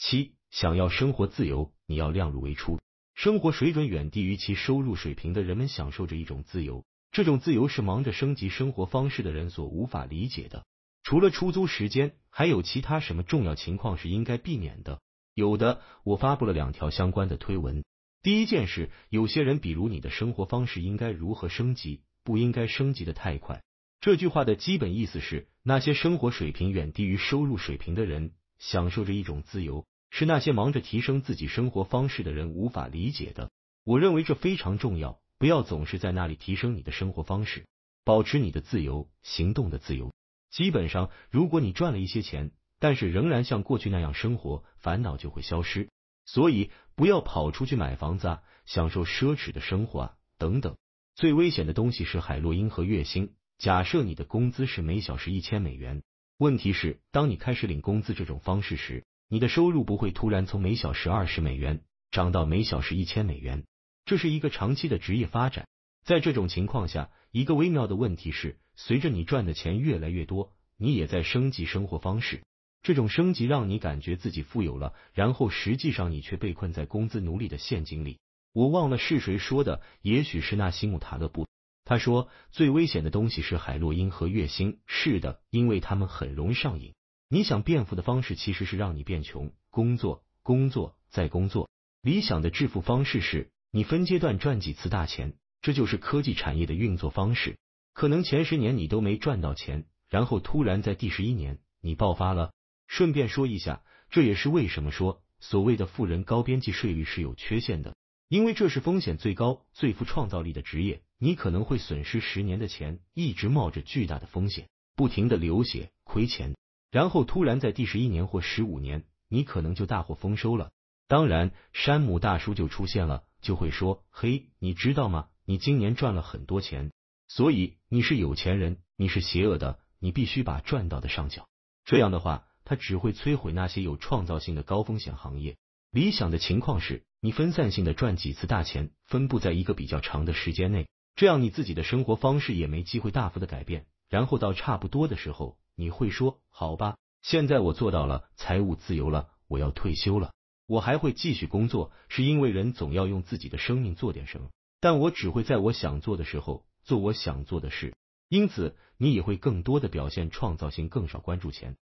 七，想要生活自由，你要量入为出。生活水准远低于其收入水平的人们享受着一种自由，这种自由是忙着升级生活方式的人所无法理解的。除了出租时间，还有其他什么重要情况是应该避免的？有的，我发布了两条相关的推文。第一件事，有些人，比如你的生活方式应该如何升级，不应该升级的太快。这句话的基本意思是，那些生活水平远低于收入水平的人享受着一种自由，是那些忙着提升自己生活方式的人无法理解的。我认为这非常重要，不要总是在那里提升你的生活方式，保持你的自由，行动的自由。基本上，如果你赚了一些钱，但是仍然像过去那样生活，烦恼就会消失。所以不要跑出去买房子啊，享受奢侈的生活啊，等等。最危险的东西是海洛因和月薪。假设你的工资是每小时一千美元，问题是当你开始领工资这种方式时，你的收入不会突然从每小时二十美元涨到每小时一千美元。这是一个长期的职业发展。在这种情况下，一个微妙的问题是，随着你赚的钱越来越多，你也在升级生活方式。这种升级让你感觉自己富有了，然后实际上你却被困在工资奴隶的陷阱里。我忘了是谁说的，也许是纳西姆塔勒布。他说最危险的东西是海洛因和月薪。是的，因为他们很容易上瘾。你想变富的方式其实是让你变穷，工作，工作，再工作。理想的致富方式是你分阶段赚几次大钱，这就是科技产业的运作方式。可能前十年你都没赚到钱，然后突然在第十一年你爆发了。顺便说一下，这也是为什么说所谓的富人高边际税率是有缺陷的，因为这是风险最高、最富创造力的职业，你可能会损失十年的钱，一直冒着巨大的风险，不停的流血亏钱，然后突然在第十一年或十五年，你可能就大获丰收了。当然，山姆大叔就出现了，就会说：“嘿，你知道吗？你今年赚了很多钱，所以你是有钱人，你是邪恶的，你必须把赚到的上缴。”这样的话。它只会摧毁那些有创造性的高风险行业。理想的情况是你分散性的赚几次大钱，分布在一个比较长的时间内，这样你自己的生活方式也没机会大幅的改变。然后到差不多的时候，你会说：“好吧，现在我做到了财务自由了，我要退休了。我还会继续工作，是因为人总要用自己的生命做点什么。但我只会在我想做的时候做我想做的事。因此，你也会更多的表现创造性，更少关注钱。”